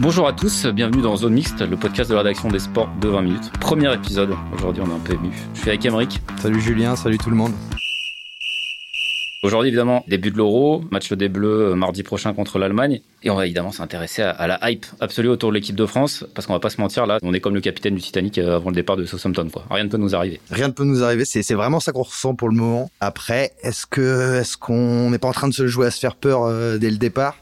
Bonjour à tous, bienvenue dans Zone Mixte, le podcast de la rédaction des sports de 20 minutes. Premier épisode, aujourd'hui on est un peu ému. Je suis avec Emeric. Salut Julien, salut tout le monde. Aujourd'hui, évidemment, début de l'Euro, match des Bleus euh, mardi prochain contre l'Allemagne. Et on va évidemment s'intéresser à, à la hype absolue autour de l'équipe de France, parce qu'on va pas se mentir, là, on est comme le capitaine du Titanic euh, avant le départ de Southampton, quoi. Rien ne peut nous arriver. Rien ne peut nous arriver, c'est c'est vraiment ça qu'on ressent pour le moment. Après, est-ce que est-ce qu'on n'est pas en train de se jouer à se faire peur euh, dès le départ?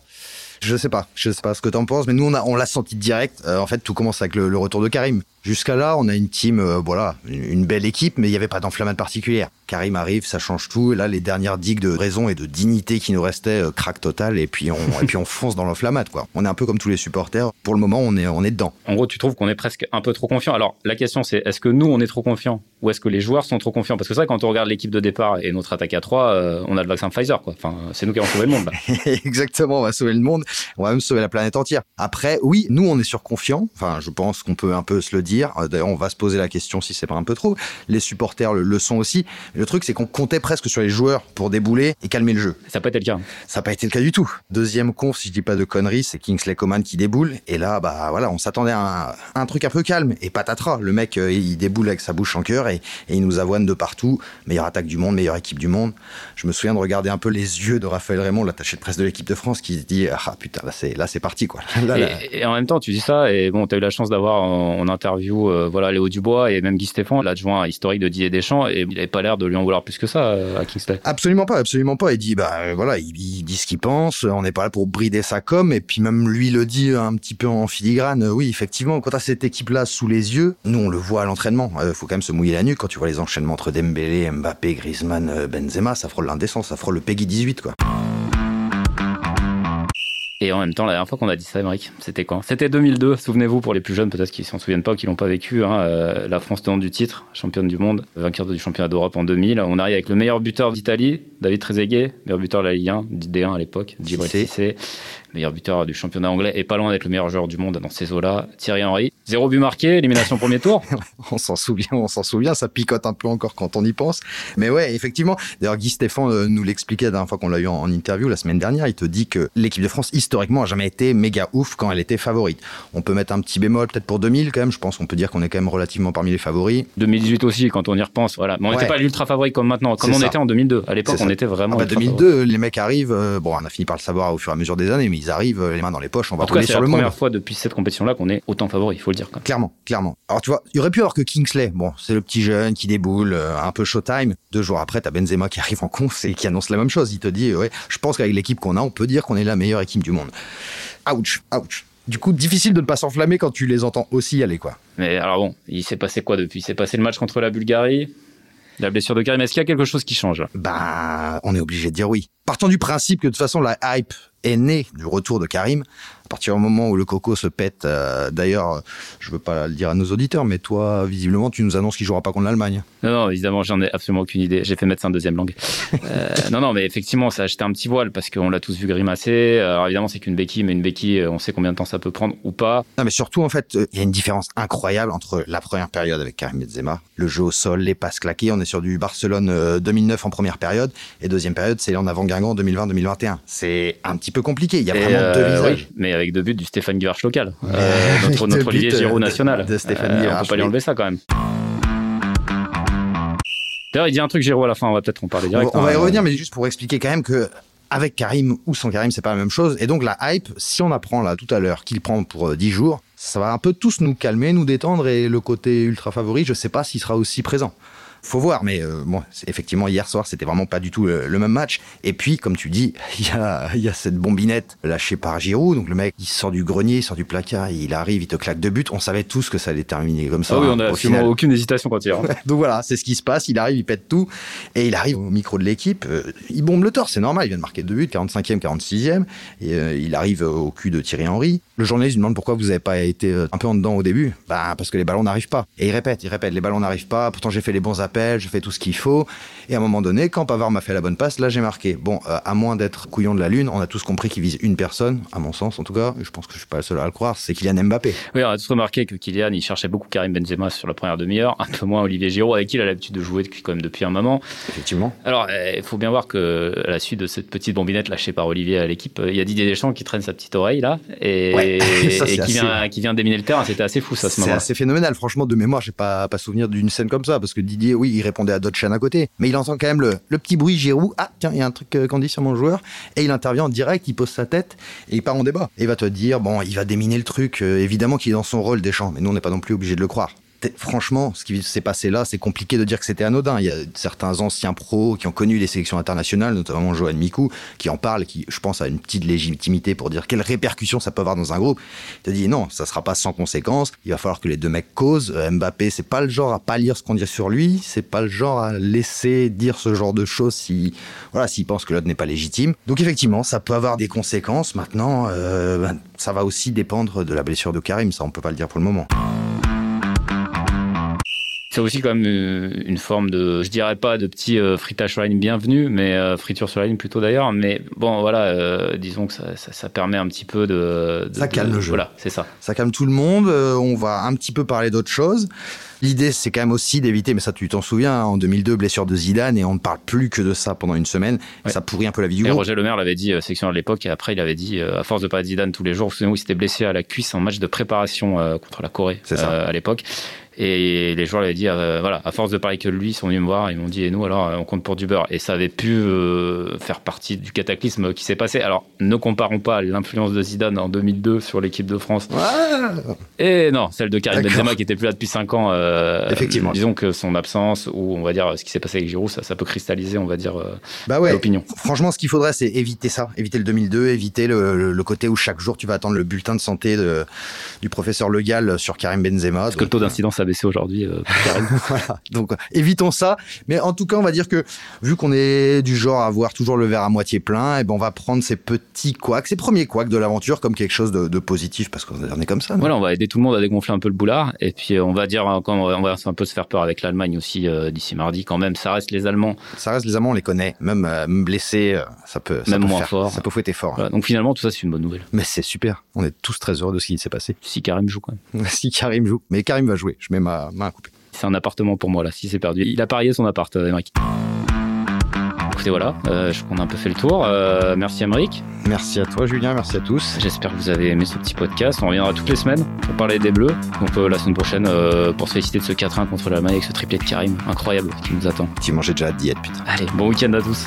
Je sais pas, je sais pas ce que t'en penses, mais nous on a on l'a senti direct. Euh, en fait, tout commence avec le, le retour de Karim. Jusqu'à là, on a une team, euh, voilà, une, belle équipe, mais il n'y avait pas d'enflammade particulière. Karim arrive, ça change tout. Et là, les dernières digues de raison et de dignité qui nous restaient, euh, crack total. Et puis on et puis on fonce dans l'enflammade, quoi. On est un peu comme tous les supporters. Pour le moment, on est on est dedans. En gros, tu trouves qu'on est presque un peu trop confiant. Alors, la question c'est est-ce que nous on est trop confiant ou est-ce que les joueurs sont trop confiants? Parce que c'est vrai, quand on regarde l'équipe de départ et notre attaque à 3, on a le vaccin Pfizer, quoi. Enfin, c'est nous qui avons sauvé le monde. Là. Exactement, on va sauver le monde. On va même sauver la planète entière. Après, oui, nous on est surconfiants. Enfin, je pense qu'on peut un peu se le dire. Euh, D'ailleurs, on va se poser la question si c'est pas un peu trop. Les supporters le, le sont aussi. Le truc, c'est qu'on comptait presque sur les joueurs pour débouler et calmer le jeu. Ça n'a pas été le cas. Ça n'a pas été le cas du tout. Deuxième conf, si je dis pas de conneries, c'est Kingsley Coman qui déboule. Et là, bah voilà, on s'attendait à un, un, truc un peu calme. Et patatras, le mec, euh, il déboule avec sa bouche en cœur et, et il nous avoine de partout. Meilleure attaque du monde, meilleure équipe du monde. Je me souviens de regarder un peu les yeux de Raphaël Raymond, l'attaché de presse de l'équipe de France, qui se dit ah putain, là c'est là c'est parti quoi. Là, là. Et, en même temps, tu dis ça, et bon, tu as eu la chance d'avoir en, en, interview euh, voilà, Léo Dubois et même Guy Stéphane, l'adjoint historique de Didier Deschamps, et il n'avait pas l'air de lui en vouloir plus que ça euh, à Kingsley. Absolument pas, absolument pas. Il dit, bah euh, voilà, il, dit ce qu'il pense, on n'est pas là pour brider sa com, et puis même lui le dit un petit peu en filigrane. Oui, effectivement, quand as cette équipe-là sous les yeux, nous on le voit à l'entraînement, il faut quand même se mouiller la nuque quand tu vois les enchaînements entre Dembélé, Mbappé, Griezmann, Benzema, ça frôle l'indécence, ça frôle le Peggy 18, quoi. Et en même temps, la dernière fois qu'on a dit ça, Émeric, c'était quand? C'était 2002. Souvenez-vous, pour les plus jeunes, peut-être qui s'en souviennent pas, qui l'ont pas vécu, hein, euh, la France tenante du titre, championne du monde, vainqueur du championnat d'Europe en 2000. On arrive avec le meilleur buteur d'Italie, David Trezeguet, meilleur buteur de la Ligue 1, D1 à l'époque, Djibril Cissé, meilleur buteur du championnat anglais et pas loin d'être le meilleur joueur du monde dans ces eaux-là, Thierry Henry. Zéro but marqué, élimination premier tour. on s'en souvient, on s'en souvient, ça picote un peu encore quand on y pense. Mais ouais, effectivement. D'ailleurs, Guy Stéphane euh, nous l'expliquait la dernière fois qu'on l'a eu en, en, interview la semaine dernière. Il te dit que l'équipe de France, historiquement, a jamais été méga ouf quand elle était favorite. On peut mettre un petit bémol peut-être pour 2000 quand même. Je pense qu'on peut dire qu'on est quand même relativement parmi les favoris. 2018 aussi, quand on y repense. Voilà. Mais on n'était ouais. pas l'ultra favori comme maintenant, comme on ça. était en 2002. À l'époque, on était vraiment. Ah bah 2002, favori. les mecs arrivent. Euh, bon, on a fini par le savoir au fur et à mesure des années, mais ils arrivent les mains dans les poches. On va en tout cas, sur le monde. C'est la première fois depuis cette compétition-là qu'on est autant favori, il faut le dire. Quand même. Clairement, clairement. Alors tu vois, il aurait pu avoir que Kingsley. Bon, c'est le petit jeune qui déboule, euh, un peu showtime. Deux jours après, t'as Benzema qui arrive en conf et qui annonce la même chose. Il te dit, ouais, je pense qu'avec l'équipe qu'on a, on peut dire qu'on est la meilleure équipe du monde. Ouch, ouch. Du coup, difficile de ne pas s'enflammer quand tu les entends aussi y aller, quoi. Mais alors bon, il s'est passé quoi depuis? Il s'est passé le match contre la Bulgarie, la blessure de Karim. Est-ce qu'il y a quelque chose qui change? Bah, on est obligé de dire oui. Partant du principe que de toute façon la hype est née du retour de Karim, à partir du moment où le coco se pète, euh, d'ailleurs, je veux pas le dire à nos auditeurs, mais toi, visiblement, tu nous annonces qu'il jouera pas contre l'Allemagne. Non, non, évidemment, j'en ai absolument aucune idée. J'ai fait médecin deuxième langue. euh, non, non, mais effectivement, ça a jeté un petit voile parce qu'on l'a tous vu grimacer. Alors évidemment, c'est qu'une béquille, mais une béquille, on sait combien de temps ça peut prendre ou pas. Non, mais surtout, en fait, il y a une différence incroyable entre la première période avec Karim Benzema, le jeu au sol, les passes claquées. On est sur du Barcelone euh, 2009 en première période et deuxième période, c'est en avant Guingamp 2020-2021. C'est un petit peu compliqué. Il y a vraiment euh, deux visages. Oui, mais avec deux buts du Stéphane Guivarch local. Euh, notre notre Olivier Giroud national. De Stéphane euh, on peut pas lui enlever ça quand même. D'ailleurs, il dit un truc, Giroud, à la fin, on va peut-être en parler direct. On, on va y revenir, mais juste pour expliquer quand même que avec Karim ou sans Karim, c'est pas la même chose. Et donc la hype, si on apprend là tout à l'heure qu'il prend pour euh, 10 jours, ça va un peu tous nous calmer, nous détendre et le côté ultra favori, je sais pas s'il sera aussi présent. Faut voir. Mais euh, bon, effectivement, hier soir, c'était vraiment pas du tout le, même match. Et puis, comme tu dis, il y a, y a cette bombinette lâchée par Giroud. Donc le mec, il sort du grenier, il sort du placard, il arrive, il te claque deux buts. On savait tous que ça allait terminer comme ça. Ah oui, on a absolument aucune hésitation quand il rentre. donc voilà, c'est ce qui se passe. Il arrive, il pète tout. Et il arrive au micro de l'équipe. Euh, il bombe le torse, c'est normal. Il vient de marquer deux buts, 45e, 46e. Et euh, il arrive au cul de Thierry Henry. Le journaliste lui demande pourquoi vous n'avez pas été un peu en dedans au début. Bah, parce que les ballons n'arrivent pas. Et il répète, il répète, les ballons n'arrivent pas. Pourtant, j'ai fait les bons appels, j'ai fait tout ce qu'il faut. Et à un moment donné, quand Pavard m'a fait la bonne passe, là, j'ai marqué. Bon, euh, à moins d'être couillon de la lune, on a tous compris qu'il vise une personne, à mon sens en tout cas. Et je pense que je suis pas le seul à le croire, c'est Kylian Mbappé. Oui, on a tous remarqué que Kylian, il cherchait beaucoup Karim Benzema sur la première demi-heure, un peu moins Olivier Giroud, avec qui il a l'habitude de jouer depuis, quand même depuis un moment. Effectivement. Alors, eh, il faut bien voir que à la suite de cette petite bombinette lâchée par Olivier à l'équipe, il y a Didier Deschamps qui traîne sa petite oreille là et, qui, vient, qui vient déminer le terrain. C'était assez fou ça ce moment. C'est assez phénoménal. Franchement, de mémoire, j'ai pas pas souvenir d'une scène comme ça parce que Didier, oui, il répondait à d'autres chaînes à côté, mais il entend quand même le, petit bruit Giroud. Ah tiens, il y a un truc euh, qu'on dit sur mon joueur et il intervient en direct, il pose sa tête et il part en débat. Et il va te dire bon, il va déminer le truc. Euh, évidemment qu'il est dans son rôle Deschamps, mais nous on n'est pas non plus obligé de le croire franchement, ce qui s'est passé là, c'est compliqué de dire que c'était anodin. Il y a certains anciens pros qui ont connu les sélections internationales, notamment Johan Mikou, qui en parle, qui, je pense, a une petite légitimité pour dire quelles répercussions ça peut avoir dans un groupe. Il te dit non, ça sera pas sans conséquence. Il va falloir que les deux mecs causent. Euh, Mbappé, c'est pas le genre à pas lire ce qu'on dit sur lui. C'est pas le genre à laisser dire ce genre de choses si, voilà, s'il pense que l'autre n'est pas légitime. Donc effectivement, ça peut avoir des conséquences. Maintenant, euh, ben, ça va aussi dépendre de la blessure de Karim. Ça, on peut pas le dire pour le moment. C'est aussi comme euh, une forme de, je dirais pas de petit euh, fritage sur la ligne bienvenu, mais euh, friture sur la ligne plutôt d'ailleurs. Mais bon, voilà, disons que ça, ça, permet un petit peu de. ça calme le jeu. Voilà, c'est ça. Ça calme tout le monde. on va un petit peu parler d'autre chose. L'idée, c'est quand même aussi d'éviter, mais ça tu t'en souviens, hein, en 2002, blessure de Zidane, et on ne parle plus que de ça pendant une semaine. Ça pourrit un peu la vie du groupe. Roger Lemaire l'avait dit, section à l'époque, et après il avait dit, à force de parler de Zidane tous les jours, vous il s'était blessé à la cuisse en match de préparation contre la Corée à l'époque. Et les joueurs lui avaient dit, euh, voilà, à force de parler que lui, ils sont venus me voir, ils m'ont dit, et nous, alors, on compte pour du beurre. Et ça avait pu euh, faire partie du cataclysme qui s'est passé. Alors, ne comparons pas l'influence de Zidane en 2002 sur l'équipe de France. Et non, celle de Karim Benzema qui était plus là depuis 5 ans. Euh, Effectivement. Disons que son absence, ou on va dire ce qui s'est passé avec Giroud, ça, ça peut cristalliser, on va dire, bah ouais. l'opinion. Franchement, ce qu'il faudrait, c'est éviter ça. Éviter le 2002, éviter le, côté où chaque jour tu vas attendre le bulletin de santé de, du professeur Legal sur Karim Benzema. Parce que le taux d'incidence a baissé aujourd'hui. Euh, voilà. Donc évitons ça. Mais en tout cas, on va dire que vu qu'on est du genre à voir toujours le verre à moitié plein, et eh ben on va prendre ces petits couacs, ces premiers couacs de l'aventure comme quelque chose de, positif parce qu'on est comme ça. Voilà, on va aider tout le monde à dégonfler un peu le boulard et puis euh, on va dire quand on va un peu se faire peur avec l'Allemagne aussi euh, d'ici mardi quand même. Ça reste les Allemands. Ça reste les Allemands, on les connaît. Même blessés, ça peut même moins faire, fort. Ça peut fouetter fort. donc finalement tout ça c'est une bonne nouvelle. Mais c'est super. On est tous très heureux de ce qui s'est passé. Si Karim joue quand même. si Karim joue. Mais Karim va jouer. Je mets ma main à couper. C'est un appartement pour moi là, si c'est perdu. Il a parié son appart, euh, Émeric. Écoutez, voilà, euh, je crois qu'on a un peu fait le tour. Euh, merci Émeric. Merci à toi Julien, merci à tous. J'espère que vous avez aimé ce petit podcast. On reviendra toutes les semaines pour parler des Bleus. Donc la semaine prochaine pour se féliciter de ce 4-1 contre l'Allemagne avec ce triplé de Karim incroyable qui nous attend. Tu mangeais déjà à diète, putain. Allez, bon week-end à tous.